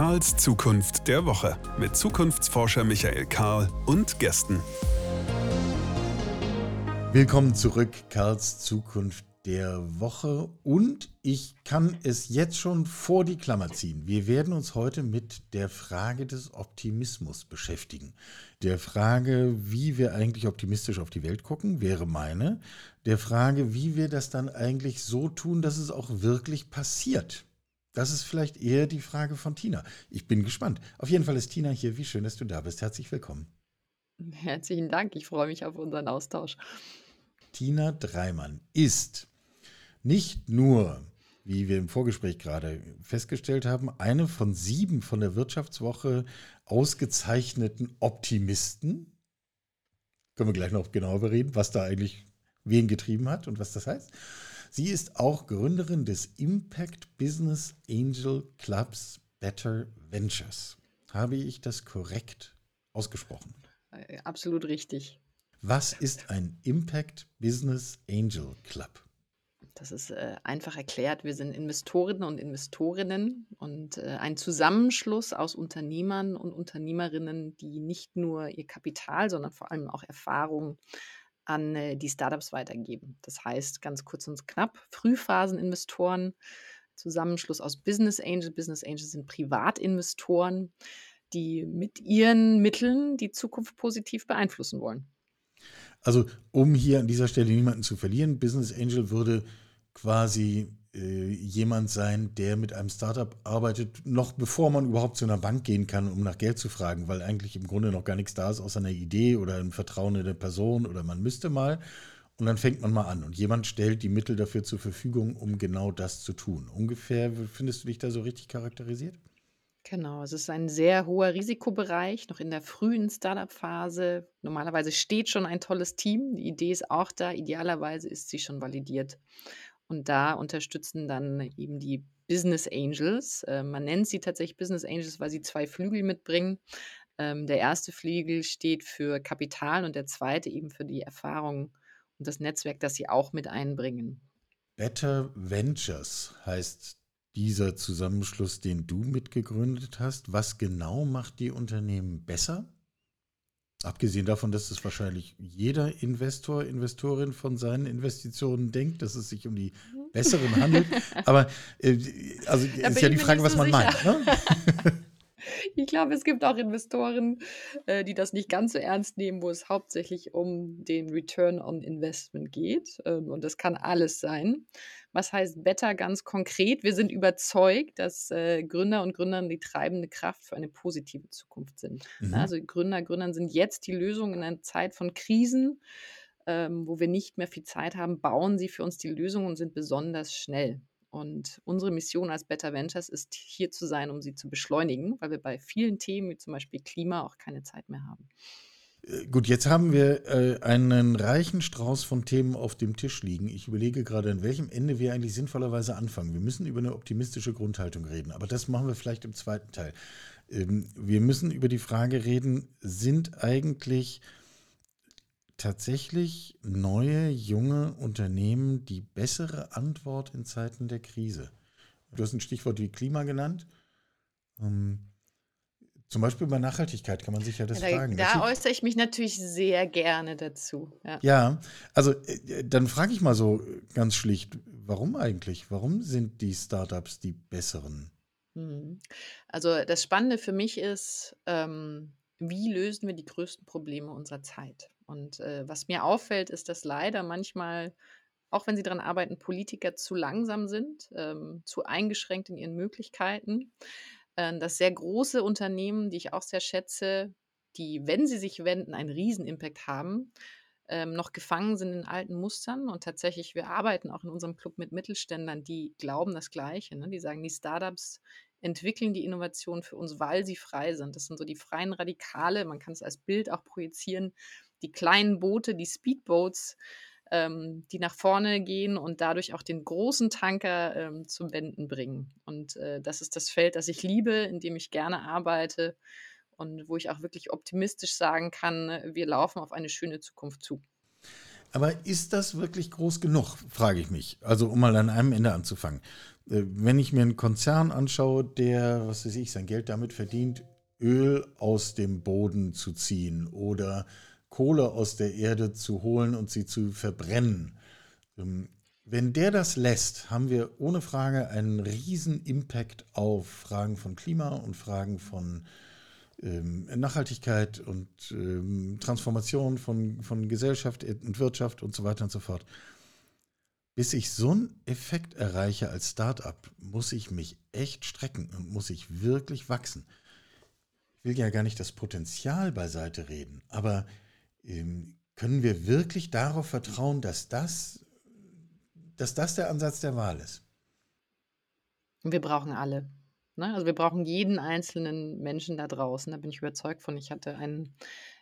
Karls Zukunft der Woche mit Zukunftsforscher Michael Karl und Gästen. Willkommen zurück, Karls Zukunft der Woche. Und ich kann es jetzt schon vor die Klammer ziehen. Wir werden uns heute mit der Frage des Optimismus beschäftigen. Der Frage, wie wir eigentlich optimistisch auf die Welt gucken, wäre meine. Der Frage, wie wir das dann eigentlich so tun, dass es auch wirklich passiert. Das ist vielleicht eher die Frage von Tina. Ich bin gespannt. Auf jeden Fall ist Tina hier. Wie schön, dass du da bist. Herzlich willkommen. Herzlichen Dank. Ich freue mich auf unseren Austausch. Tina Dreimann ist nicht nur, wie wir im Vorgespräch gerade festgestellt haben, eine von sieben von der Wirtschaftswoche ausgezeichneten Optimisten. Können wir gleich noch genauer bereden, was da eigentlich wen getrieben hat und was das heißt. Sie ist auch Gründerin des Impact Business Angel Clubs Better Ventures. Habe ich das korrekt ausgesprochen? Äh, absolut richtig. Was ist ein Impact Business Angel Club? Das ist äh, einfach erklärt. Wir sind Investorinnen und Investorinnen und äh, ein Zusammenschluss aus Unternehmern und Unternehmerinnen, die nicht nur ihr Kapital, sondern vor allem auch Erfahrung an äh, die Startups weitergeben. Das heißt, ganz kurz und knapp, Frühphaseninvestoren, Zusammenschluss aus Business Angels. Business Angels sind Privatinvestoren, die mit ihren Mitteln die Zukunft positiv beeinflussen wollen. Also, um hier an dieser Stelle niemanden zu verlieren, Business Angel würde quasi äh, jemand sein, der mit einem Startup arbeitet, noch bevor man überhaupt zu einer Bank gehen kann, um nach Geld zu fragen, weil eigentlich im Grunde noch gar nichts da ist, außer einer Idee oder ein Vertrauen in der Person oder man müsste mal. Und dann fängt man mal an und jemand stellt die Mittel dafür zur Verfügung, um genau das zu tun. Ungefähr findest du dich da so richtig charakterisiert? Genau, es ist ein sehr hoher Risikobereich, noch in der frühen Startup-Phase. Normalerweise steht schon ein tolles Team, die Idee ist auch da, idealerweise ist sie schon validiert. Und da unterstützen dann eben die Business Angels. Äh, man nennt sie tatsächlich Business Angels, weil sie zwei Flügel mitbringen. Ähm, der erste Flügel steht für Kapital und der zweite eben für die Erfahrung und das Netzwerk, das sie auch mit einbringen. Better Ventures heißt dieser Zusammenschluss, den du mitgegründet hast. Was genau macht die Unternehmen besser? Abgesehen davon, dass es wahrscheinlich jeder Investor, Investorin von seinen Investitionen denkt, dass es sich um die mhm. besseren handelt. Aber äh, also ist ja die Frage, was man sicher. meint. Ne? Ich glaube, es gibt auch Investoren, äh, die das nicht ganz so ernst nehmen, wo es hauptsächlich um den Return on Investment geht. Ähm, und das kann alles sein. Was heißt Better ganz konkret? Wir sind überzeugt, dass äh, Gründer und Gründerinnen die treibende Kraft für eine positive Zukunft sind. Mhm. Also Gründer, Gründerinnen sind jetzt die Lösung in einer Zeit von Krisen, ähm, wo wir nicht mehr viel Zeit haben, bauen sie für uns die Lösung und sind besonders schnell. Und unsere Mission als Better Ventures ist hier zu sein, um sie zu beschleunigen, weil wir bei vielen Themen wie zum Beispiel Klima auch keine Zeit mehr haben. Äh, gut, jetzt haben wir äh, einen reichen Strauß von Themen auf dem Tisch liegen. Ich überlege gerade, an welchem Ende wir eigentlich sinnvollerweise anfangen. Wir müssen über eine optimistische Grundhaltung reden, aber das machen wir vielleicht im zweiten Teil. Ähm, wir müssen über die Frage reden, sind eigentlich tatsächlich neue, junge Unternehmen die bessere Antwort in Zeiten der Krise? Du hast ein Stichwort wie Klima genannt. Ähm, zum Beispiel bei Nachhaltigkeit kann man sich ja das da, fragen. Da äußere ich mich natürlich sehr gerne dazu. Ja, ja also äh, dann frage ich mal so ganz schlicht, warum eigentlich? Warum sind die Startups die besseren? Mhm. Also das Spannende für mich ist, ähm, wie lösen wir die größten Probleme unserer Zeit? Und äh, was mir auffällt, ist, dass leider manchmal, auch wenn sie daran arbeiten, Politiker zu langsam sind, ähm, zu eingeschränkt in ihren Möglichkeiten. Äh, dass sehr große Unternehmen, die ich auch sehr schätze, die, wenn sie sich wenden, einen Riesenimpact haben, ähm, noch gefangen sind in alten Mustern. Und tatsächlich, wir arbeiten auch in unserem Club mit Mittelständlern, die glauben das Gleiche. Ne? Die sagen, die Startups entwickeln die Innovation für uns, weil sie frei sind. Das sind so die freien Radikale. Man kann es als Bild auch projizieren die kleinen Boote, die Speedboats, ähm, die nach vorne gehen und dadurch auch den großen Tanker ähm, zum Wenden bringen. Und äh, das ist das Feld, das ich liebe, in dem ich gerne arbeite und wo ich auch wirklich optimistisch sagen kann, wir laufen auf eine schöne Zukunft zu. Aber ist das wirklich groß genug, frage ich mich. Also um mal an einem Ende anzufangen. Äh, wenn ich mir einen Konzern anschaue, der, was weiß ich, sein Geld damit verdient, Öl aus dem Boden zu ziehen oder Kohle aus der Erde zu holen und sie zu verbrennen. Ähm, wenn der das lässt, haben wir ohne Frage einen riesen Impact auf Fragen von Klima und Fragen von ähm, Nachhaltigkeit und ähm, Transformation von, von Gesellschaft und Wirtschaft und so weiter und so fort. Bis ich so einen Effekt erreiche als Startup, muss ich mich echt strecken und muss ich wirklich wachsen. Ich will ja gar nicht das Potenzial beiseite reden, aber können wir wirklich darauf vertrauen, dass das, dass das der Ansatz der Wahl ist? Wir brauchen alle. Ne? Also wir brauchen jeden einzelnen Menschen da draußen. Da bin ich überzeugt von. Ich hatte einen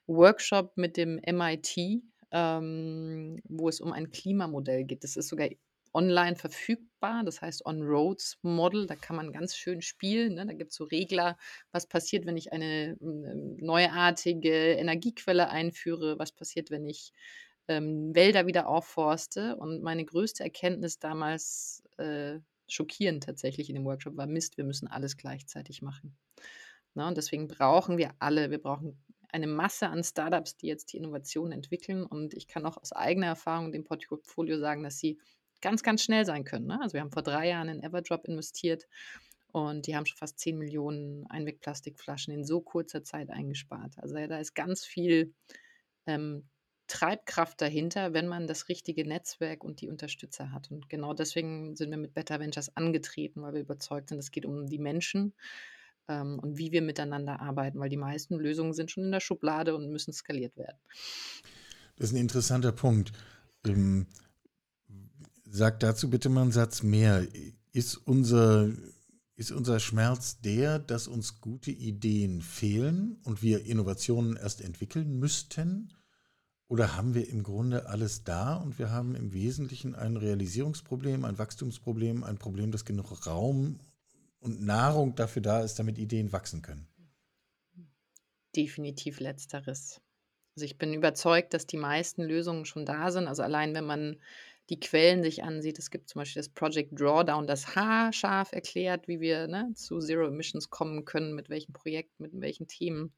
Workshop mit dem MIT, ähm, wo es um ein Klimamodell geht. Das ist sogar online verfügbar, das heißt On-Roads Model. Da kann man ganz schön spielen. Ne? Da gibt es so Regler, was passiert, wenn ich eine ähm, neuartige Energiequelle einführe, was passiert, wenn ich ähm, Wälder wieder aufforste. Und meine größte Erkenntnis damals, äh, schockierend tatsächlich in dem Workshop, war Mist, wir müssen alles gleichzeitig machen. Na, ne? und deswegen brauchen wir alle, wir brauchen eine Masse an Startups, die jetzt die Innovation entwickeln. Und ich kann auch aus eigener Erfahrung dem Portfolio sagen, dass sie ganz, ganz schnell sein können. Ne? Also wir haben vor drei Jahren in Everdrop investiert und die haben schon fast 10 Millionen Einwegplastikflaschen in so kurzer Zeit eingespart. Also da ist ganz viel ähm, Treibkraft dahinter, wenn man das richtige Netzwerk und die Unterstützer hat. Und genau deswegen sind wir mit Better Ventures angetreten, weil wir überzeugt sind, es geht um die Menschen ähm, und wie wir miteinander arbeiten, weil die meisten Lösungen sind schon in der Schublade und müssen skaliert werden. Das ist ein interessanter Punkt. Ähm, sag dazu bitte mal einen Satz mehr. Ist unser, ist unser Schmerz der, dass uns gute Ideen fehlen und wir Innovationen erst entwickeln müssten? Oder haben wir im Grunde alles da und wir haben im Wesentlichen ein Realisierungsproblem, ein Wachstumsproblem, ein Problem, das genug Raum und Nahrung dafür da ist, damit Ideen wachsen können? Definitiv letzteres. Also ich bin überzeugt, dass die meisten Lösungen schon da sind. Also allein wenn man die Quellen sich ansieht, es gibt zum Beispiel das Project Drawdown, das haarscharf erklärt, wie wir ne, zu Zero Emissions kommen können, mit welchen Projekten, mit welchen Themen.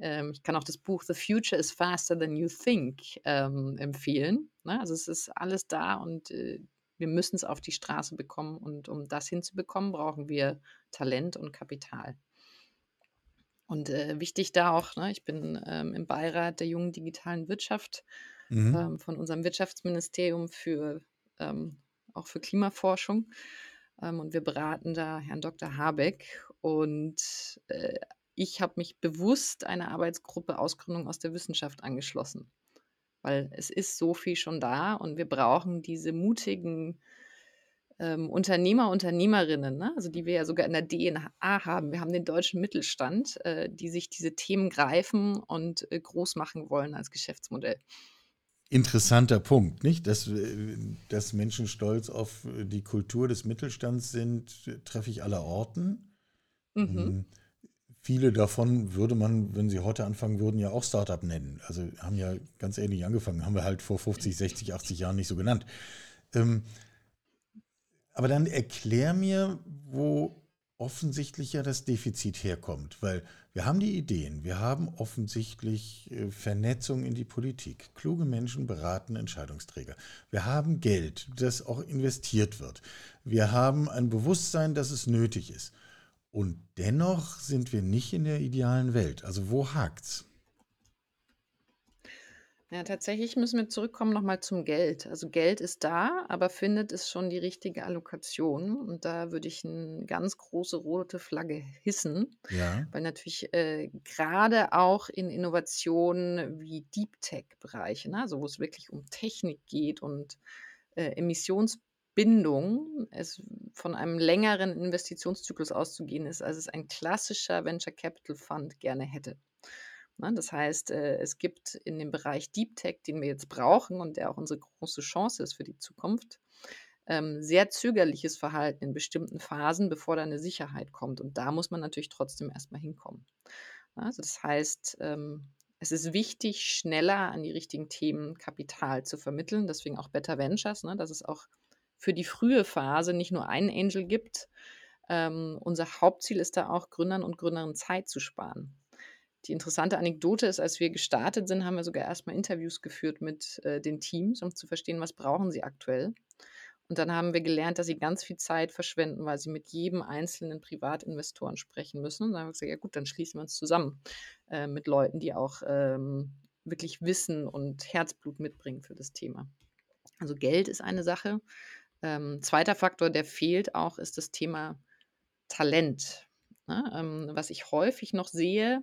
Ähm, ich kann auch das Buch The Future is Faster Than You Think ähm, empfehlen. Ne? Also es ist alles da und äh, wir müssen es auf die Straße bekommen. Und um das hinzubekommen, brauchen wir Talent und Kapital. Und äh, wichtig da auch, ne, ich bin ähm, im Beirat der jungen digitalen Wirtschaft mhm. ähm, von unserem Wirtschaftsministerium für ähm, auch für Klimaforschung. Ähm, und wir beraten da Herrn Dr. Habeck. Und äh, ich habe mich bewusst einer Arbeitsgruppe Ausgründung aus der Wissenschaft angeschlossen weil es ist so viel schon da und wir brauchen diese mutigen ähm, Unternehmer, Unternehmerinnen, ne? also die wir ja sogar in der DNA haben. Wir haben den deutschen Mittelstand, äh, die sich diese Themen greifen und äh, groß machen wollen als Geschäftsmodell. Interessanter Punkt, nicht? Dass, äh, dass Menschen stolz auf die Kultur des Mittelstands sind, treffe ich aller Orten. Mhm. Hm. Viele davon würde man, wenn sie heute anfangen würden, ja auch Startup nennen. Also haben ja ganz ähnlich angefangen, haben wir halt vor 50, 60, 80 Jahren nicht so genannt. Ähm, aber dann erklär mir, wo offensichtlich ja das Defizit herkommt, weil wir haben die Ideen, wir haben offensichtlich äh, Vernetzung in die Politik. Kluge Menschen beraten Entscheidungsträger. Wir haben Geld, das auch investiert wird. Wir haben ein Bewusstsein, dass es nötig ist. Und dennoch sind wir nicht in der idealen Welt. Also wo hakt's? Ja, tatsächlich müssen wir zurückkommen nochmal zum Geld. Also Geld ist da, aber findet es schon die richtige Allokation? Und da würde ich eine ganz große rote Flagge hissen, Ja. weil natürlich äh, gerade auch in Innovationen wie Deep Tech-Bereiche, ne, also wo es wirklich um Technik geht und äh, Emissions Bindung es von einem längeren Investitionszyklus auszugehen ist, als es ein klassischer Venture Capital Fund gerne hätte. Ne, das heißt, äh, es gibt in dem Bereich Deep Tech, den wir jetzt brauchen und der auch unsere große Chance ist für die Zukunft, ähm, sehr zögerliches Verhalten in bestimmten Phasen, bevor da eine Sicherheit kommt. Und da muss man natürlich trotzdem erstmal hinkommen. Also das heißt, ähm, es ist wichtig, schneller an die richtigen Themen Kapital zu vermitteln. Deswegen auch Better Ventures, ne, dass es auch für die frühe Phase nicht nur einen Angel gibt. Ähm, unser Hauptziel ist da auch, Gründern und Gründerinnen Zeit zu sparen. Die interessante Anekdote ist, als wir gestartet sind, haben wir sogar erstmal Interviews geführt mit äh, den Teams, um zu verstehen, was brauchen sie aktuell. Und dann haben wir gelernt, dass sie ganz viel Zeit verschwenden, weil sie mit jedem einzelnen Privatinvestoren sprechen müssen. Und dann haben wir gesagt, ja gut, dann schließen wir uns zusammen äh, mit Leuten, die auch ähm, wirklich Wissen und Herzblut mitbringen für das Thema. Also Geld ist eine Sache. Ähm, zweiter Faktor, der fehlt auch, ist das Thema Talent. Ne? Ähm, was ich häufig noch sehe,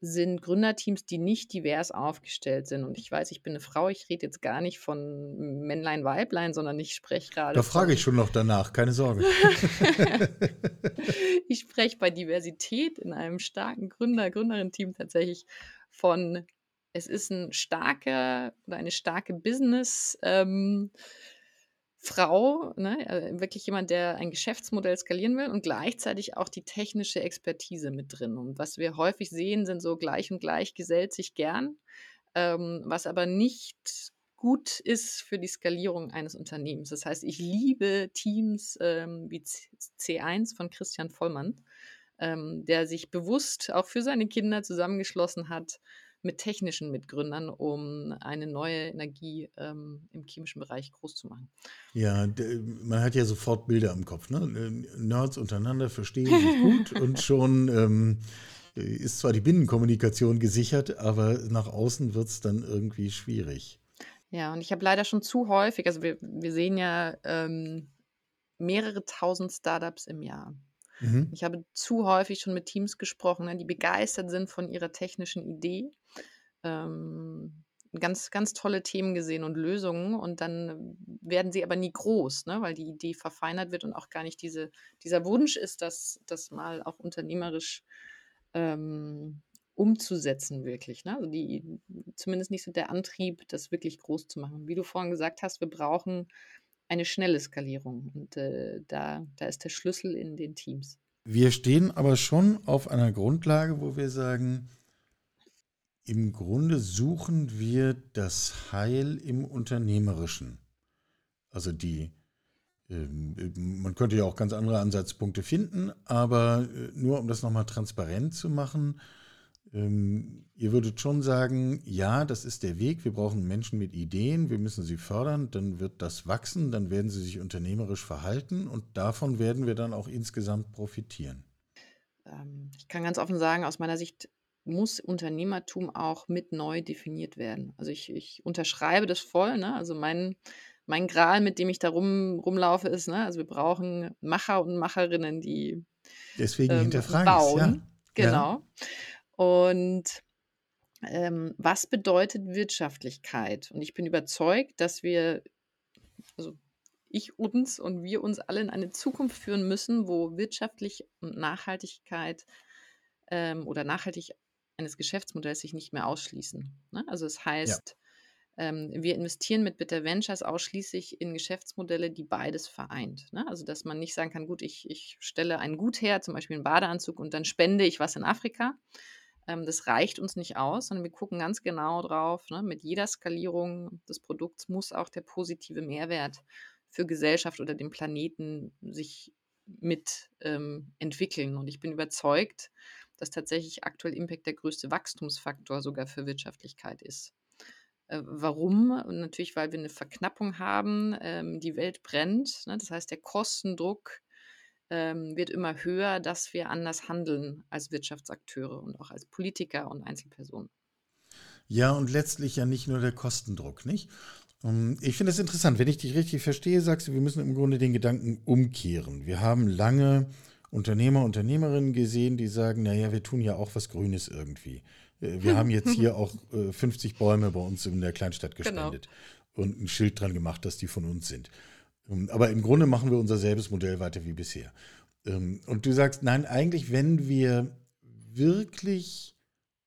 sind Gründerteams, die nicht divers aufgestellt sind. Und ich weiß, ich bin eine Frau, ich rede jetzt gar nicht von Männlein, Weiblein, sondern ich spreche gerade. Da frage ich schon noch danach, keine Sorge. ich spreche bei Diversität in einem starken Gründer, Gründerin-Team tatsächlich von, es ist ein starker oder eine starke Business- ähm, Frau, ne, äh, wirklich jemand, der ein Geschäftsmodell skalieren will und gleichzeitig auch die technische Expertise mit drin. Und was wir häufig sehen, sind so gleich und gleich gesellt sich gern, ähm, was aber nicht gut ist für die Skalierung eines Unternehmens. Das heißt, ich liebe Teams ähm, wie C1 von Christian Vollmann, ähm, der sich bewusst auch für seine Kinder zusammengeschlossen hat, mit technischen Mitgründern, um eine neue Energie ähm, im chemischen Bereich groß zu machen. Ja, man hat ja sofort Bilder im Kopf. Ne? Nerds untereinander verstehen sich gut und schon ähm, ist zwar die Binnenkommunikation gesichert, aber nach außen wird es dann irgendwie schwierig. Ja, und ich habe leider schon zu häufig, also wir, wir sehen ja ähm, mehrere tausend Startups im Jahr. Mhm. Ich habe zu häufig schon mit Teams gesprochen, ne, die begeistert sind von ihrer technischen Idee. Ähm, ganz, ganz tolle Themen gesehen und Lösungen und dann werden sie aber nie groß, ne, weil die Idee verfeinert wird und auch gar nicht diese, dieser Wunsch ist, das, das mal auch unternehmerisch ähm, umzusetzen, wirklich. Ne? Also die, zumindest nicht so der Antrieb, das wirklich groß zu machen. Wie du vorhin gesagt hast, wir brauchen eine schnelle Skalierung. Und äh, da, da ist der Schlüssel in den Teams. Wir stehen aber schon auf einer Grundlage, wo wir sagen, im Grunde suchen wir das Heil im Unternehmerischen. Also die, ähm, man könnte ja auch ganz andere Ansatzpunkte finden, aber äh, nur um das nochmal transparent zu machen, ähm, ihr würdet schon sagen, ja, das ist der Weg. Wir brauchen Menschen mit Ideen, wir müssen sie fördern, dann wird das wachsen, dann werden sie sich unternehmerisch verhalten und davon werden wir dann auch insgesamt profitieren. Ähm, ich kann ganz offen sagen, aus meiner Sicht muss Unternehmertum auch mit neu definiert werden. Also ich, ich unterschreibe das voll. Ne? Also mein, mein Gral, mit dem ich da rum, rumlaufe, ist, ne? also wir brauchen Macher und Macherinnen, die Deswegen ähm, bauen. Ja. Genau. Ja. Und ähm, was bedeutet Wirtschaftlichkeit? Und ich bin überzeugt, dass wir, also ich uns und wir uns alle in eine Zukunft führen müssen, wo wirtschaftlich und Nachhaltigkeit ähm, oder nachhaltig eines Geschäftsmodells sich nicht mehr ausschließen. Ne? Also es das heißt, ja. ähm, wir investieren mit Bitter Ventures ausschließlich in Geschäftsmodelle, die beides vereint. Ne? Also dass man nicht sagen kann, gut, ich, ich stelle ein Gut her, zum Beispiel einen Badeanzug und dann spende ich was in Afrika, ähm, das reicht uns nicht aus, sondern wir gucken ganz genau drauf. Ne? Mit jeder Skalierung des Produkts muss auch der positive Mehrwert für Gesellschaft oder den Planeten sich mit ähm, entwickeln. Und ich bin überzeugt, dass tatsächlich aktuell Impact der größte Wachstumsfaktor sogar für Wirtschaftlichkeit ist. Äh, warum? Natürlich, weil wir eine Verknappung haben, ähm, die Welt brennt. Ne? Das heißt, der Kostendruck ähm, wird immer höher, dass wir anders handeln als Wirtschaftsakteure und auch als Politiker und Einzelpersonen. Ja, und letztlich ja nicht nur der Kostendruck, nicht? Ähm, ich finde es interessant, wenn ich dich richtig verstehe, sagst du, wir müssen im Grunde den Gedanken umkehren. Wir haben lange Unternehmer, Unternehmerinnen gesehen, die sagen, naja, wir tun ja auch was Grünes irgendwie. Äh, wir haben jetzt hier auch 50 äh, Bäume bei uns in der Kleinstadt genau. gespendet genau. und ein Schild dran gemacht, dass die von uns sind. Ähm, aber im Grunde machen wir unser selbes Modell weiter wie bisher. Ähm, und du sagst, nein, eigentlich, wenn wir wirklich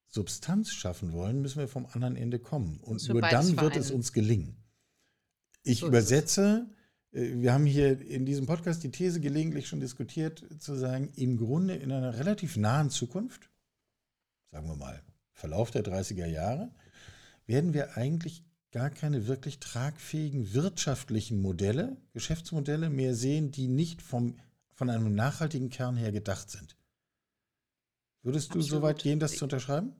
Substanz schaffen wollen, müssen wir vom anderen Ende kommen. Und nur dann wird es uns gelingen. Ich so übersetze, äh, wir haben hier in diesem Podcast die These gelegentlich schon diskutiert, zu sagen, im Grunde in einer relativ nahen Zukunft, sagen wir mal, Verlauf der 30er Jahre, werden wir eigentlich gar keine wirklich tragfähigen wirtschaftlichen Modelle, Geschäftsmodelle mehr sehen, die nicht vom, von einem nachhaltigen Kern her gedacht sind. Würdest du Absolut. so weit gehen, das zu unterschreiben?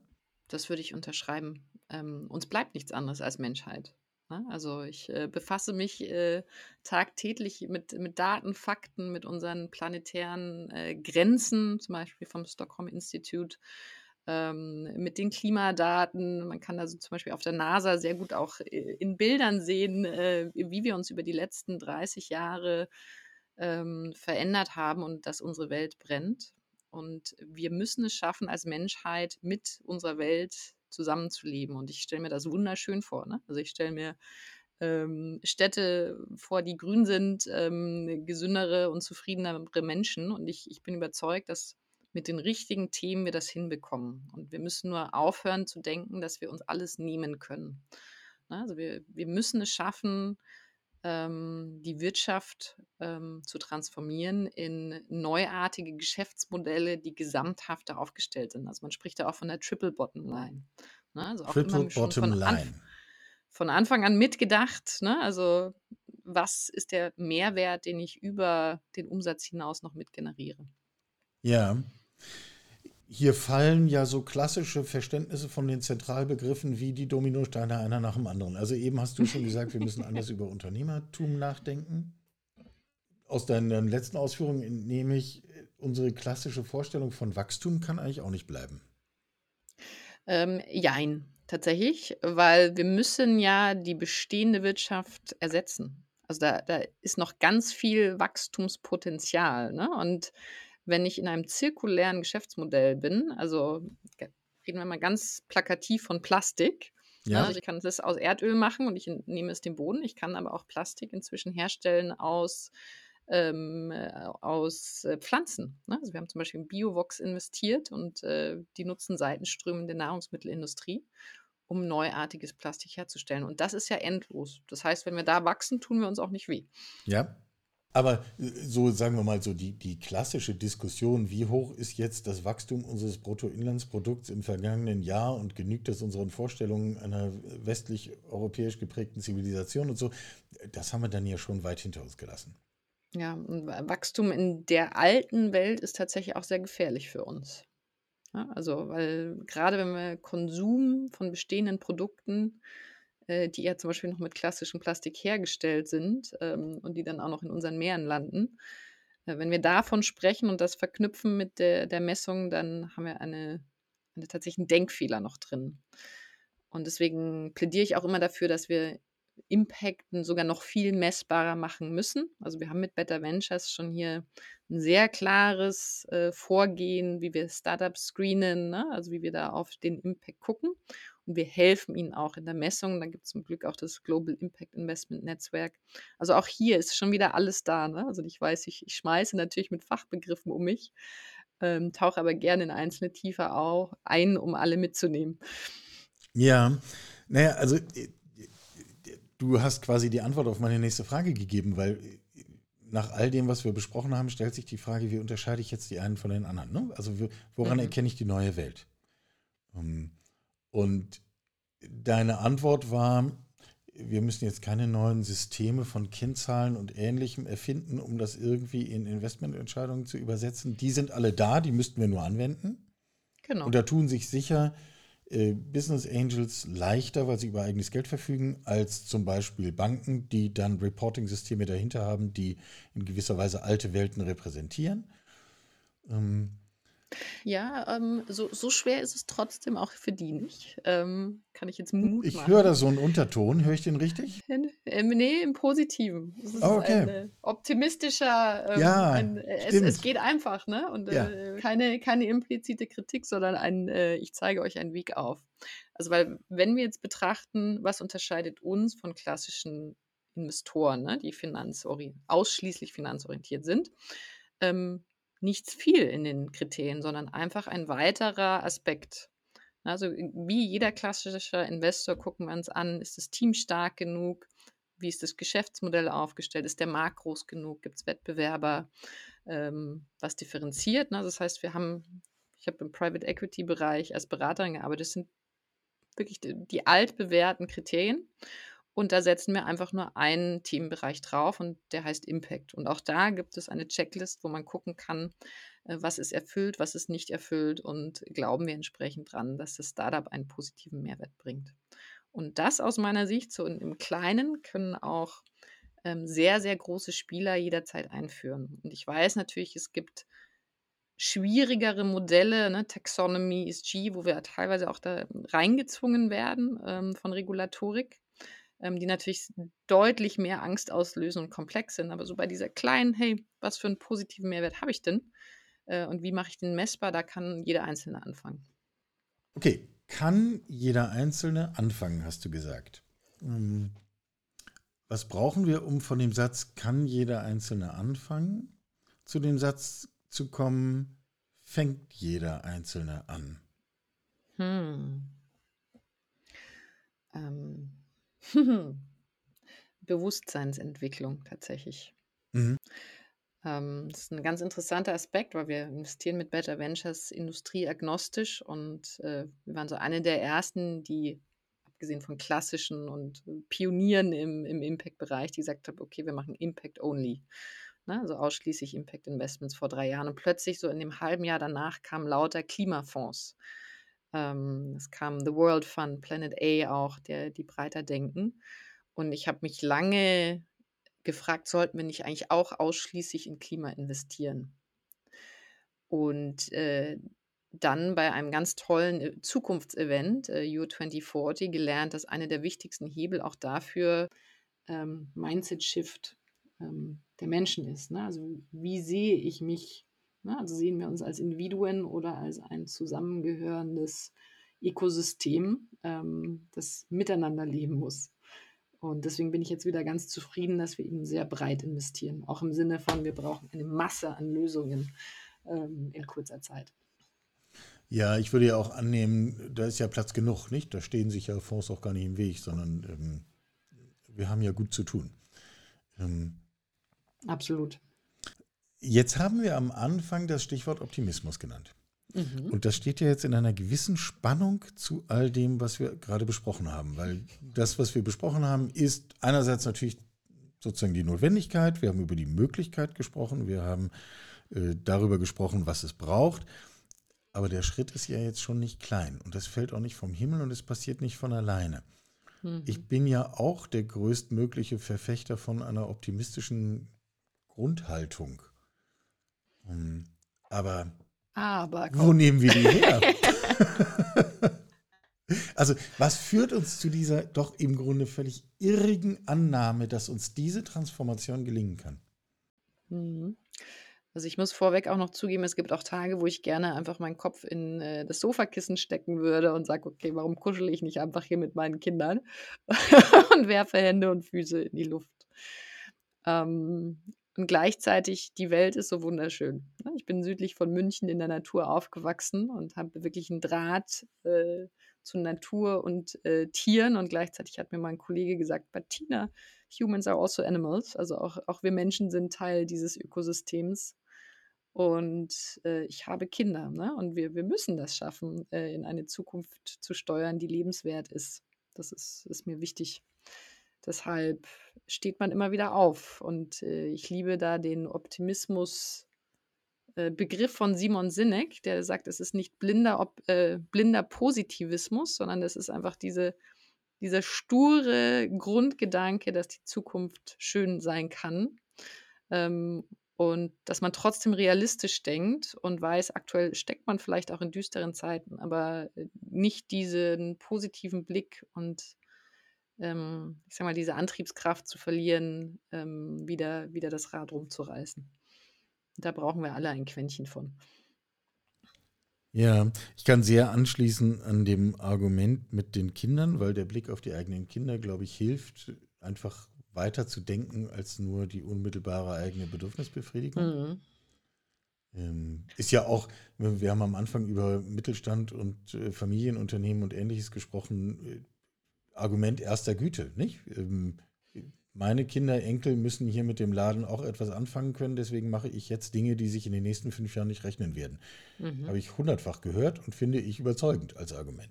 Das würde ich unterschreiben. Ähm, uns bleibt nichts anderes als Menschheit. Ne? Also ich äh, befasse mich äh, tagtäglich mit, mit Daten, Fakten, mit unseren planetären äh, Grenzen, zum Beispiel vom Stockholm Institute, ähm, mit den Klimadaten. Man kann also zum Beispiel auf der NASA sehr gut auch äh, in Bildern sehen, äh, wie wir uns über die letzten 30 Jahre ähm, verändert haben und dass unsere Welt brennt. Und wir müssen es schaffen, als Menschheit mit unserer Welt zusammenzuleben. Und ich stelle mir das wunderschön vor. Ne? Also ich stelle mir ähm, Städte vor, die grün sind, ähm, gesündere und zufriedenere Menschen. Und ich, ich bin überzeugt, dass mit den richtigen Themen wir das hinbekommen. Und wir müssen nur aufhören zu denken, dass wir uns alles nehmen können. Ne? Also wir, wir müssen es schaffen, ähm, die Wirtschaft ähm, zu transformieren in neuartige Geschäftsmodelle, die gesamthafter aufgestellt sind. Also man spricht da auch von der Triple Bottom Line. Ne? Also auch Triple Bottom von, Line. von Anfang an mitgedacht. Ne? Also was ist der Mehrwert, den ich über den Umsatz hinaus noch mitgeneriere? Ja. Hier fallen ja so klassische Verständnisse von den Zentralbegriffen wie die Dominosteine einer nach dem anderen. Also eben hast du schon gesagt, wir müssen anders über Unternehmertum nachdenken. Aus deinen letzten Ausführungen entnehme ich, unsere klassische Vorstellung von Wachstum kann eigentlich auch nicht bleiben. Ähm, jein, tatsächlich, weil wir müssen ja die bestehende Wirtschaft ersetzen. Also da, da ist noch ganz viel Wachstumspotenzial. Ne? Und wenn ich in einem zirkulären Geschäftsmodell bin, also reden wir mal ganz plakativ von Plastik. ne? Ja, Also ich kann das aus Erdöl machen und ich nehme es den Boden. Ich kann aber auch Plastik inzwischen herstellen aus, ähm, äh, aus äh, Pflanzen. Ne? Also wir haben zum Beispiel in Biovox investiert und äh, die nutzen Seitenströme in der Nahrungsmittelindustrie, um neuartiges Plastik herzustellen. Und das ist ja endlos. Das heißt, wenn wir da wachsen, tun wir uns auch nicht weh. ja. Aber äh, so sagen wir mal so die, die klassische Diskussion, wie hoch ist jetzt das Wachstum unseres Bruttoinlandsprodukts im vergangenen Jahr und genügt das unseren Vorstellungen einer westlich-europäisch geprägten Zivilisation und so, das haben wir dann ja schon weit hinter uns gelassen. Ja, Wachstum in der alten Welt ist tatsächlich auch sehr gefährlich für uns. Ja, also, weil gerade wenn wir Konsum von bestehenden Produkten, äh, die ja zum Beispiel noch mit klassischem Plastik hergestellt sind ähm, und die dann auch noch in unseren Meeren landen, äh, wenn wir davon sprechen und das verknüpfen mit der, der Messung, dann haben wir eine, eine tatsächlich einen Denkfehler noch drin. Und deswegen plädiere ich auch immer dafür, dass wir Impacten sogar noch viel messbarer machen müssen. Also wir haben mit Better Ventures schon hier ein sehr klares äh, Vorgehen, wie wir Startups screenen, ne? also wie wir da auf den Impact gucken. Und wir helfen ihnen auch in der Messung. Da gibt es zum Glück auch das Global Impact Investment Netzwerk. Also auch hier ist schon wieder alles da. Ne? Also ich weiß, ich, ich schmeiße natürlich mit Fachbegriffen um mich, ähm, tauche aber gerne in einzelne tiefer auch ein, um alle mitzunehmen. Ja, naja, also äh, du hast quasi die Antwort auf meine nächste Frage gegeben, weil äh, nach all dem, was wir besprochen haben, stellt sich die Frage, wie unterscheide ich jetzt die einen von den anderen? Ne? Also woran Mhm. erkenne ich die neue Welt? Ähm, Und deine Antwort war, wir müssen jetzt keine neuen Systeme von Kennzahlen und Ähnlichem erfinden, um das irgendwie in Investmententscheidungen zu übersetzen. Die sind alle da, die müssten wir nur anwenden. Genau. Und da tun sich sicher äh, Business Angels leichter, weil sie über eigenes Geld verfügen, als zum Beispiel Banken, die dann Reporting-Systeme dahinter haben, die in gewisser Weise alte Welten repräsentieren. Ähm, Ja, ähm, so, so schwer ist es trotzdem auch für die nicht. Ähm, kann ich jetzt Mut ich höre da so einen Unterton, höre ich den richtig? Ähm, nee, im Positiven. Es ist Ah, okay. ein äh, optimistischer, ähm, Ja, ein, äh, es, es geht einfach, ne? Und Ja. äh, keine, keine implizite Kritik, sondern ein, äh, ich zeige euch einen Weg auf. Also, weil, wenn wir jetzt betrachten, was unterscheidet uns von klassischen Investoren, ne, die finanzori ausschließlich finanzorientiert sind, ähm, nichts viel in den Kriterien, sondern einfach ein weiterer Aspekt. Also wie jeder klassische Investor gucken wir uns an, ist das Team stark genug, wie ist das Geschäftsmodell aufgestellt, ist der Markt groß genug, gibt es Wettbewerber, ähm, was differenziert. Ne? Das heißt, wir haben, ich habe im Private Equity Bereich als Beraterin gearbeitet, das sind wirklich die, die altbewährten Kriterien. Und da setzen wir einfach nur einen Themenbereich drauf und der heißt Impact. Und auch da gibt es eine Checklist, wo man gucken kann, äh, was ist erfüllt, was ist nicht erfüllt und glauben wir entsprechend dran, dass das Startup einen positiven Mehrwert bringt. Und das aus meiner Sicht, so im Kleinen, können auch ähm, sehr, sehr große Spieler jederzeit einführen. Und ich weiß natürlich, es gibt schwierigere Modelle, ne, Taxonomy, ESG, wo wir teilweise auch da reingezwungen werden ähm, von Regulatorik ähm, die natürlich deutlich mehr Angst auslösen und komplex sind. Aber so bei dieser kleinen, hey, was für einen positiven Mehrwert habe ich denn? Äh, und wie mache ich den messbar? Da kann jeder Einzelne anfangen. Okay, kann jeder Einzelne anfangen, hast du gesagt. Ähm, was brauchen wir, um von dem Satz, kann jeder Einzelne anfangen, zu dem Satz zu kommen, fängt jeder Einzelne an? Hm. Ähm, Bewusstseinsentwicklung tatsächlich. Mhm. Ähm, das ist ein ganz interessanter Aspekt, weil wir investieren mit Better Ventures industrieagnostisch und äh, wir waren so eine der ersten, die abgesehen von klassischen und Pionieren im, im Impact-Bereich, die gesagt haben, okay, wir machen Impact only. Ne? Also ausschließlich Impact Investments vor drei Jahren. Und plötzlich so in dem halben Jahr danach kamen lauter Klimafonds. Ähm, es kam The World Fund, Planet A auch, der, die breiter denken. Und ich habe mich lange gefragt, sollten wir nicht eigentlich auch ausschließlich in Klima investieren? Und äh, dann bei einem ganz tollen äh, Zukunftsevent, äh, Year 2040, gelernt, dass einer der wichtigsten Hebel auch dafür ähm, Mindset-Shift ähm, der Menschen ist. Ne? Also wie sehe ich mich? Also sehen wir uns als Individuen oder als ein zusammengehörendes Ökosystem, ähm, das miteinander leben muss. Und deswegen bin ich jetzt wieder ganz zufrieden, dass wir eben sehr breit investieren. Auch im Sinne von, wir brauchen eine Masse an Lösungen ähm, in kurzer Zeit. Ja, ich würde ja auch annehmen, da ist ja Platz genug, nicht? Da stehen sich ja Fonds auch gar nicht im Weg, sondern ähm, wir haben ja gut zu tun. Ähm, Absolut. Jetzt haben wir am Anfang das Stichwort Optimismus genannt. Mhm. Und das steht ja jetzt in einer gewissen Spannung zu all dem, was wir gerade besprochen haben. Weil das, was wir besprochen haben, ist einerseits natürlich sozusagen die Notwendigkeit. Wir haben über die Möglichkeit gesprochen. Wir haben äh, darüber gesprochen, was es braucht. Aber der Schritt ist ja jetzt schon nicht klein. Und das fällt auch nicht vom Himmel und es passiert nicht von alleine. Mhm. Ich bin ja auch der größtmögliche Verfechter von einer optimistischen Grundhaltung. Hm, aber, Aber wo nehmen wir die her? also, was führt uns zu dieser doch im Grunde völlig irrigen Annahme, dass uns diese Transformation gelingen kann? Mhm. Also ich muss vorweg auch noch zugeben, es gibt auch Tage, wo ich gerne einfach meinen Kopf in äh, das Sofakissen stecken würde und sage, okay, warum kuschel ich nicht einfach hier mit meinen Kindern und werfe Hände und Füße in die Luft. Ähm, und gleichzeitig, die Welt ist so wunderschön. Ne? Ich bin südlich von München in der Natur aufgewachsen und habe wirklich einen Draht äh, zu Natur und äh, Tieren. Und gleichzeitig hat mir mein Kollege gesagt, Bettina, Humans are also animals. Also auch, auch wir Menschen sind Teil dieses Ökosystems. Und äh, ich habe Kinder. Ne? Und wir, wir müssen das schaffen, äh, in eine Zukunft zu steuern, die lebenswert ist. Das ist, ist mir wichtig. Deshalb steht man immer wieder auf. Und äh, ich liebe da den Optimismus. Äh, Begriff von Simon Sinek, der sagt, es ist nicht blinder, ob, äh, blinder Positivismus, sondern es ist einfach diese, dieser sture Grundgedanke, dass die Zukunft schön sein kann. Ähm, und dass man trotzdem realistisch denkt und weiß, aktuell steckt man vielleicht auch in düsteren Zeiten, aber äh, nicht diesen positiven Blick und ähm, ich sag mal, diese Antriebskraft zu verlieren, ähm, wieder, wieder das Rad rumzureißen. Da brauchen wir alle ein Quäntchen von. Ja, ich kann sehr anschließen an dem Argument mit den Kindern, weil der Blick auf die eigenen Kinder, glaube ich, hilft, einfach weiter zu denken als nur die unmittelbare eigene Bedürfnisbefriedigung. Mhm. Ähm, ist ja auch, wir haben am Anfang über Mittelstand und äh, Familienunternehmen und ähnliches gesprochen. Argument erster Güte, nicht? Ähm, meine Kinder, Enkel müssen hier mit dem Laden auch etwas anfangen können, deswegen mache ich jetzt Dinge, die sich in den nächsten fünf Jahren nicht rechnen werden. Mhm. Habe ich hundertfach gehört und finde ich überzeugend als Argument.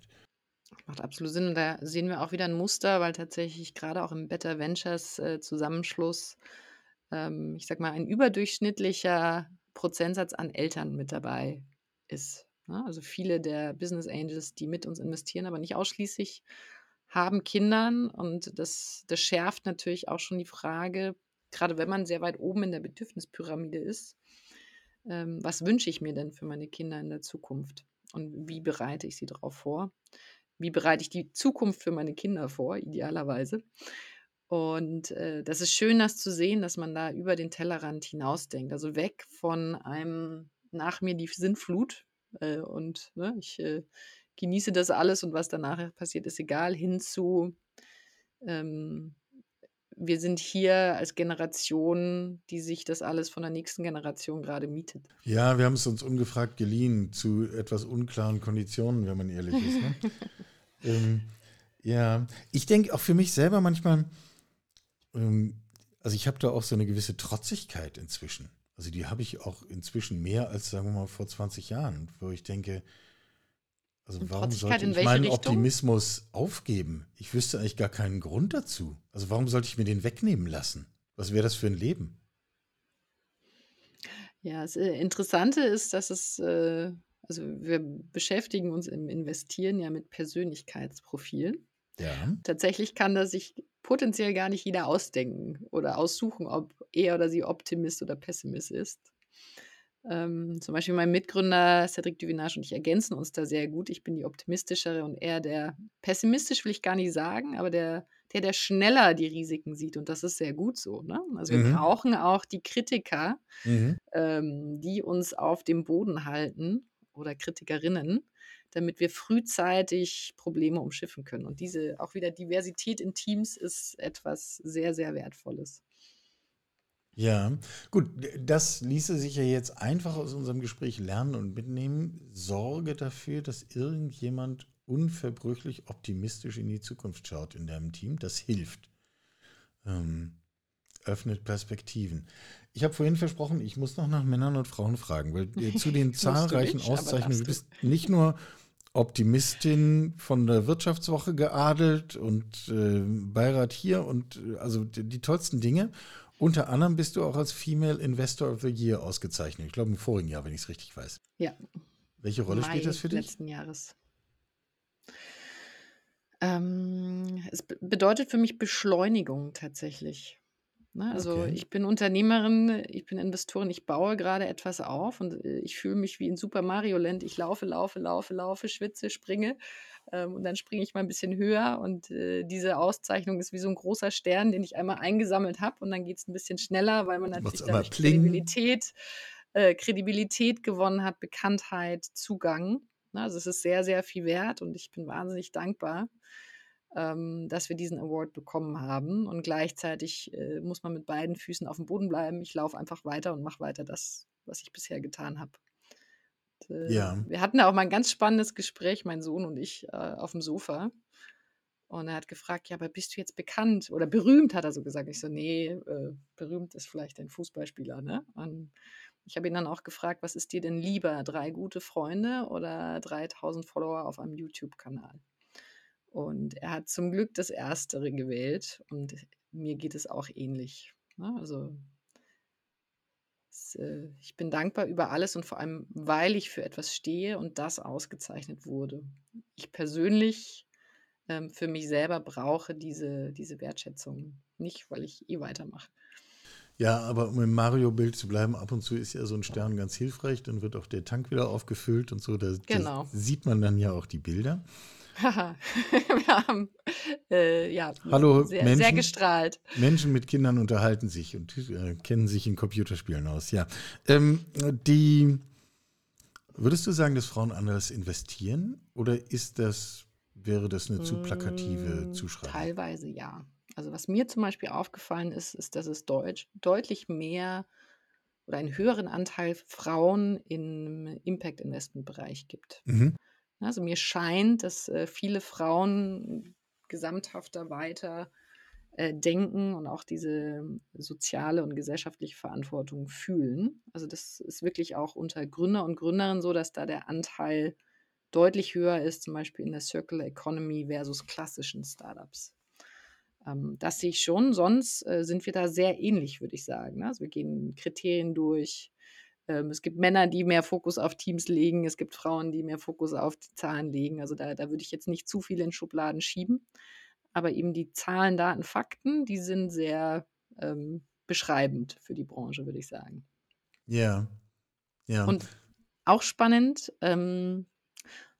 Macht absolut Sinn. Und da sehen wir auch wieder ein Muster, weil tatsächlich gerade auch im Better Ventures äh, Zusammenschluss, ähm, ich sag mal, ein überdurchschnittlicher Prozentsatz an Eltern mit dabei ist. Ne? Also viele der Business Angels, die mit uns investieren, aber nicht ausschließlich, haben Kindern und das, das schärft natürlich auch schon die Frage, gerade wenn man sehr weit oben in der Bedürfnispyramide ist, ähm, was wünsche ich mir denn für meine Kinder in der Zukunft und wie bereite ich sie darauf vor? Wie bereite ich die Zukunft für meine Kinder vor, idealerweise? Und äh, das ist schön, das zu sehen, dass man da über den Tellerrand hinausdenkt. Also weg von einem nach mir die Sinnflut äh, und ne, ich äh, genieße das alles und was danach passiert, ist egal, hin zu ähm, wir sind hier als Generation, die sich das alles von der nächsten Generation gerade mietet. Ja, wir haben es uns ungefragt geliehen zu etwas unklaren Konditionen, wenn man ehrlich ist. Ne? ähm, ja, ich denke auch für mich selber manchmal, ähm, also ich habe da auch so eine gewisse Trotzigkeit inzwischen. Also die habe ich auch inzwischen mehr als, sagen wir mal, vor 20 Jahren, wo ich denke, also Und warum sollte ich meinen Richtung? Optimismus aufgeben? Ich wüsste eigentlich gar keinen Grund dazu. Also warum sollte ich mir den wegnehmen lassen? Was wäre das für ein Leben? Ja, das äh, Interessante ist, dass es, äh, also wir beschäftigen uns im Investieren ja mit Persönlichkeitsprofilen. Ja. Tatsächlich kann das sich potenziell gar nicht jeder ausdenken oder aussuchen, ob er oder sie Optimist oder Pessimist ist. Ähm, zum Beispiel mein Mitgründer Cedric Duvinage und ich ergänzen uns da sehr gut. Ich bin die optimistischere und er der pessimistisch will ich gar nicht sagen, aber der, der, der schneller die Risiken sieht. Und das ist sehr gut so. Ne? Also wir Mhm. brauchen auch die Kritiker, Mhm. ähm, die uns auf dem Boden halten oder Kritikerinnen, damit wir frühzeitig Probleme umschiffen können. Und diese auch wieder Diversität in Teams ist etwas sehr, sehr Wertvolles. Ja, gut, das ließe sich ja jetzt einfach aus unserem Gespräch lernen und mitnehmen. Sorge dafür, dass irgendjemand unverbrüchlich optimistisch in die Zukunft schaut in deinem Team. Das hilft. Ähm, öffnet Perspektiven. Ich habe vorhin versprochen, ich muss noch nach Männern und Frauen fragen, weil äh, zu den zahlreichen nicht, Auszeichnungen, du bist nicht nur Optimistin von der Wirtschaftswoche geadelt und äh, Beirat hier und äh, also die, die tollsten Dinge. Unter anderem bist du auch als Female Investor of the Year ausgezeichnet. Ich glaube im vorigen Jahr, wenn ich es richtig weiß. Ja, Welche Rolle spielt Mai das für dich? letzten Jahres. Ähm, es be- bedeutet für mich Beschleunigung tatsächlich. Ne? Also Okay. ich bin Unternehmerin, ich bin Investorin, ich baue gerade etwas auf und äh, ich fühle mich wie in Super Mario Land. Ich laufe, laufe, laufe, laufe, schwitze, springe ähm, und dann springe ich mal ein bisschen höher und äh, diese Auszeichnung ist wie so ein großer Stern, den ich einmal eingesammelt habe und dann geht es ein bisschen schneller, weil man natürlich dadurch. Kredibilität, äh, Kredibilität gewonnen hat, Bekanntheit, Zugang. Ne? Also es ist sehr, sehr viel wert und ich bin wahnsinnig dankbar, ähm, dass wir diesen Award bekommen haben. Und gleichzeitig äh, muss man mit beiden Füßen auf dem Boden bleiben. Ich laufe einfach weiter und mache weiter das, was ich bisher getan habe. Äh, Ja. wir hatten da auch mal ein ganz spannendes Gespräch, mein Sohn und ich, äh, auf dem Sofa. Und er hat gefragt, ja, aber bist du jetzt bekannt oder berühmt, hat er so gesagt. Ich so, nee, äh, berühmt ist vielleicht ein Fußballspieler, ne? Und ich habe ihn dann auch gefragt, was ist dir denn lieber, drei gute Freunde oder 3000 Follower auf einem YouTube-Kanal? Und er hat zum Glück das Erstere gewählt und mir geht es auch ähnlich. Ne? Also es, äh, ich bin dankbar über alles und vor allem, weil ich für etwas stehe und das ausgezeichnet wurde. Ich persönlich ähm, für mich selber brauche diese, diese Wertschätzung nicht, weil ich eh weitermache. Ja, aber um im Mario-Bild zu bleiben, ab und zu ist ja so ein Stern ganz hilfreich. Dann wird auch der Tank wieder aufgefüllt und so. Da, da Genau. sieht man dann ja auch die Bilder. Haha, wir haben äh, ja, Hallo, sehr, sehr Menschen. gestrahlt. Menschen mit Kindern unterhalten sich und äh, kennen sich in Computerspielen aus. Ja, ähm, die würdest du sagen, dass Frauen anders investieren oder ist das wäre das eine zu plakative Mm, Zuschreibung? Teilweise ja. Also was mir zum Beispiel aufgefallen ist, ist, dass es deutsch, deutlich mehr oder einen höheren Anteil Frauen im Impact-Investment-Bereich gibt. Mhm. Also mir scheint, dass äh, viele Frauen gesamthafter weiter äh, denken und auch diese soziale und gesellschaftliche Verantwortung fühlen. Also das ist wirklich auch unter Gründer und Gründerinnen so, dass da der Anteil deutlich höher ist, zum Beispiel in der Circular Economy versus klassischen Startups. Ähm, das sehe ich schon, sonst äh, sind wir da sehr ähnlich, würde ich sagen. Ne? Also wir gehen Kriterien durch. Ähm, es gibt Männer, die mehr Fokus auf Teams legen, es gibt Frauen, die mehr Fokus auf die Zahlen legen. Also da, da würde ich jetzt nicht zu viel in Schubladen schieben. Aber eben die Zahlen, Daten, Fakten, die sind sehr ähm, beschreibend für die Branche, würde ich sagen. Ja, ja. Und auch spannend, ähm,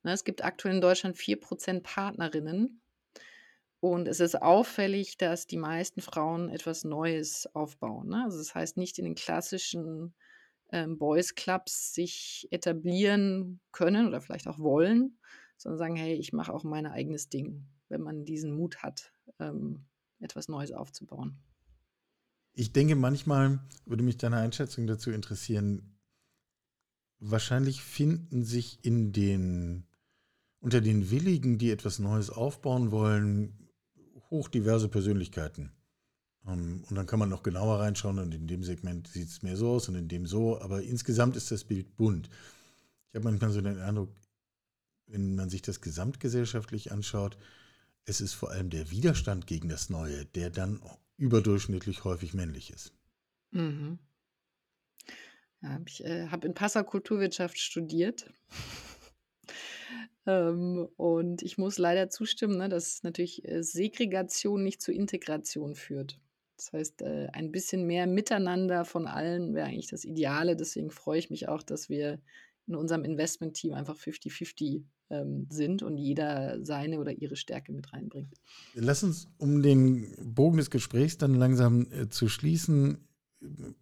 ne, es gibt aktuell in Deutschland 4% Partnerinnen. Und es ist auffällig, dass die meisten Frauen etwas Neues aufbauen. Ne? Also das heißt, nicht in den klassischen ähm, Boys Clubs sich etablieren können oder vielleicht auch wollen, sondern sagen, hey, ich mache auch mein eigenes Ding, wenn man diesen Mut hat, ähm, etwas Neues aufzubauen. Ich denke, manchmal würde mich deine Einschätzung dazu interessieren. Wahrscheinlich finden sich in den, unter den Willigen, die etwas Neues aufbauen wollen, hochdiverse Persönlichkeiten. Ähm, und dann kann man noch genauer reinschauen und in dem Segment sieht es mehr so aus und in dem so, aber insgesamt ist das Bild bunt. Ich habe manchmal so den Eindruck, wenn man sich das gesamtgesellschaftlich anschaut, es ist vor allem der Widerstand gegen das Neue, der dann überdurchschnittlich häufig männlich ist. Mhm. Ja, ich äh, habe in Passau Kulturwirtschaft studiert. Ähm, und ich muss leider zustimmen, ne, dass natürlich äh, Segregation nicht zur Integration führt. Das heißt, äh, ein bisschen mehr Miteinander von allen wäre eigentlich das Ideale. Deswegen freue ich mich auch, dass wir in unserem Investment-Team einfach 50-50 ähm, sind und jeder seine oder ihre Stärke mit reinbringt. Lass uns, um den Bogen des Gesprächs dann langsam äh, zu schließen,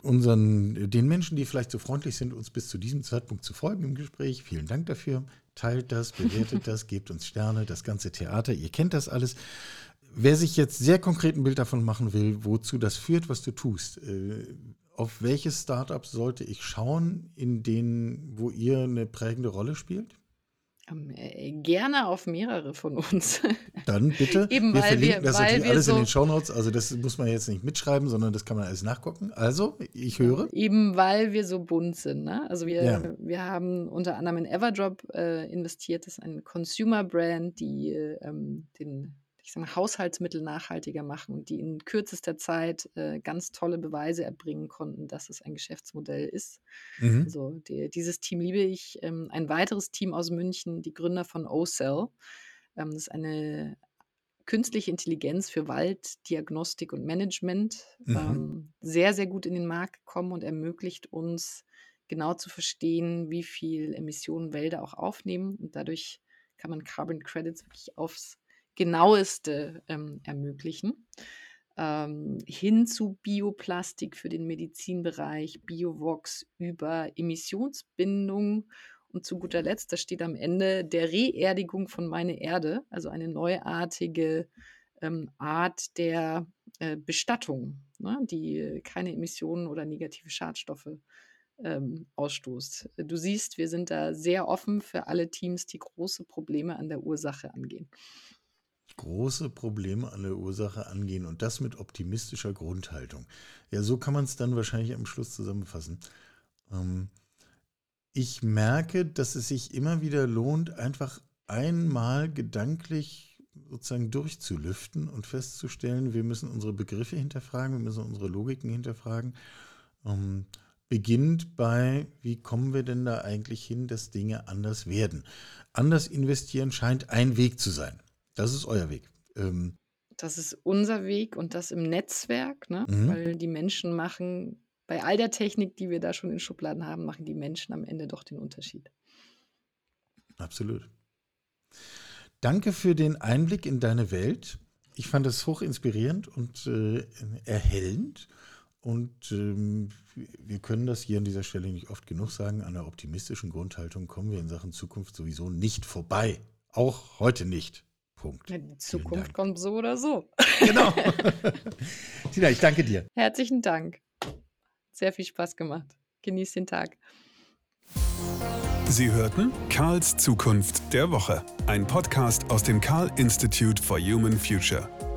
unseren, den Menschen, die vielleicht so freundlich sind, uns bis zu diesem Zeitpunkt zu folgen im Gespräch. Vielen Dank dafür. Teilt das, bewertet das, gebt uns Sterne, das ganze Theater. Ihr kennt das alles. Wer sich jetzt sehr konkret ein Bild davon machen will, wozu das führt, was du tust, äh, auf welche Startups sollte ich schauen, in denen, wo ihr eine prägende Rolle spielt? Ähm, äh, gerne auf mehrere von uns. Dann bitte. Eben wir weil verlinken wir, das weil natürlich alles so, in den Shownotes. Also das muss man jetzt nicht mitschreiben, sondern das kann man alles nachgucken. Also, ich höre. Eben weil wir so bunt sind. Ne? Also wir, Ja. wir haben unter anderem in Everdrop äh, investiert. Das ist ein Consumer-Brand, die ähm, den ich sag mal, Haushaltsmittel nachhaltiger machen und die in kürzester Zeit äh, ganz tolle Beweise erbringen konnten, dass es ein Geschäftsmodell ist. Mhm. Also die, dieses Team liebe ich. Ähm, ein weiteres Team aus München, die Gründer von OCell. Ähm, das ist eine künstliche Intelligenz für Walddiagnostik und Management. Mhm. Ähm, sehr, sehr gut in den Markt gekommen und ermöglicht uns genau zu verstehen, wie viel Emissionen Wälder auch aufnehmen. Und dadurch kann man Carbon Credits wirklich aufs genaueste ähm, ermöglichen. Ähm, hin zu Bioplastik für den Medizinbereich, Biovox über Emissionsbindung und zu guter Letzt, das steht am Ende, der Reerdigung von meine Erde, also eine neuartige ähm, Art der äh, Bestattung, ne, die keine Emissionen oder negative Schadstoffe ähm, ausstoßt. Du siehst, wir sind da sehr offen für alle Teams, die große Probleme an der Ursache angehen große Probleme an der Ursache angehen und das mit optimistischer Grundhaltung. Ja, so kann man es dann wahrscheinlich am Schluss zusammenfassen. Ähm, ich merke, dass es sich immer wieder lohnt, einfach einmal gedanklich sozusagen durchzulüften und festzustellen, wir müssen unsere Begriffe hinterfragen, wir müssen unsere Logiken hinterfragen. Ähm, beginnt bei, wie kommen wir denn da eigentlich hin, dass Dinge anders werden? Anders investieren scheint ein Weg zu sein. Das ist euer Weg. Ähm, das ist unser Weg und das im Netzwerk, ne? Mhm. weil die Menschen machen, bei all der Technik, die wir da schon in Schubladen haben, machen die Menschen am Ende doch den Unterschied. Absolut. Danke für den Einblick in deine Welt. Ich fand es hoch inspirierend und äh, erhellend. Und ähm, wir können das hier an dieser Stelle nicht oft genug sagen. An einer optimistischen Grundhaltung kommen wir in Sachen Zukunft sowieso nicht vorbei. Auch heute nicht. Punkt. Die Zukunft kommt so oder so. Genau. Tina, ich danke dir. Herzlichen Dank. Sehr viel Spaß gemacht. Genieß den Tag. Sie hörten Karls Zukunft der Woche, ein Podcast aus dem Karl Institute for Human Future.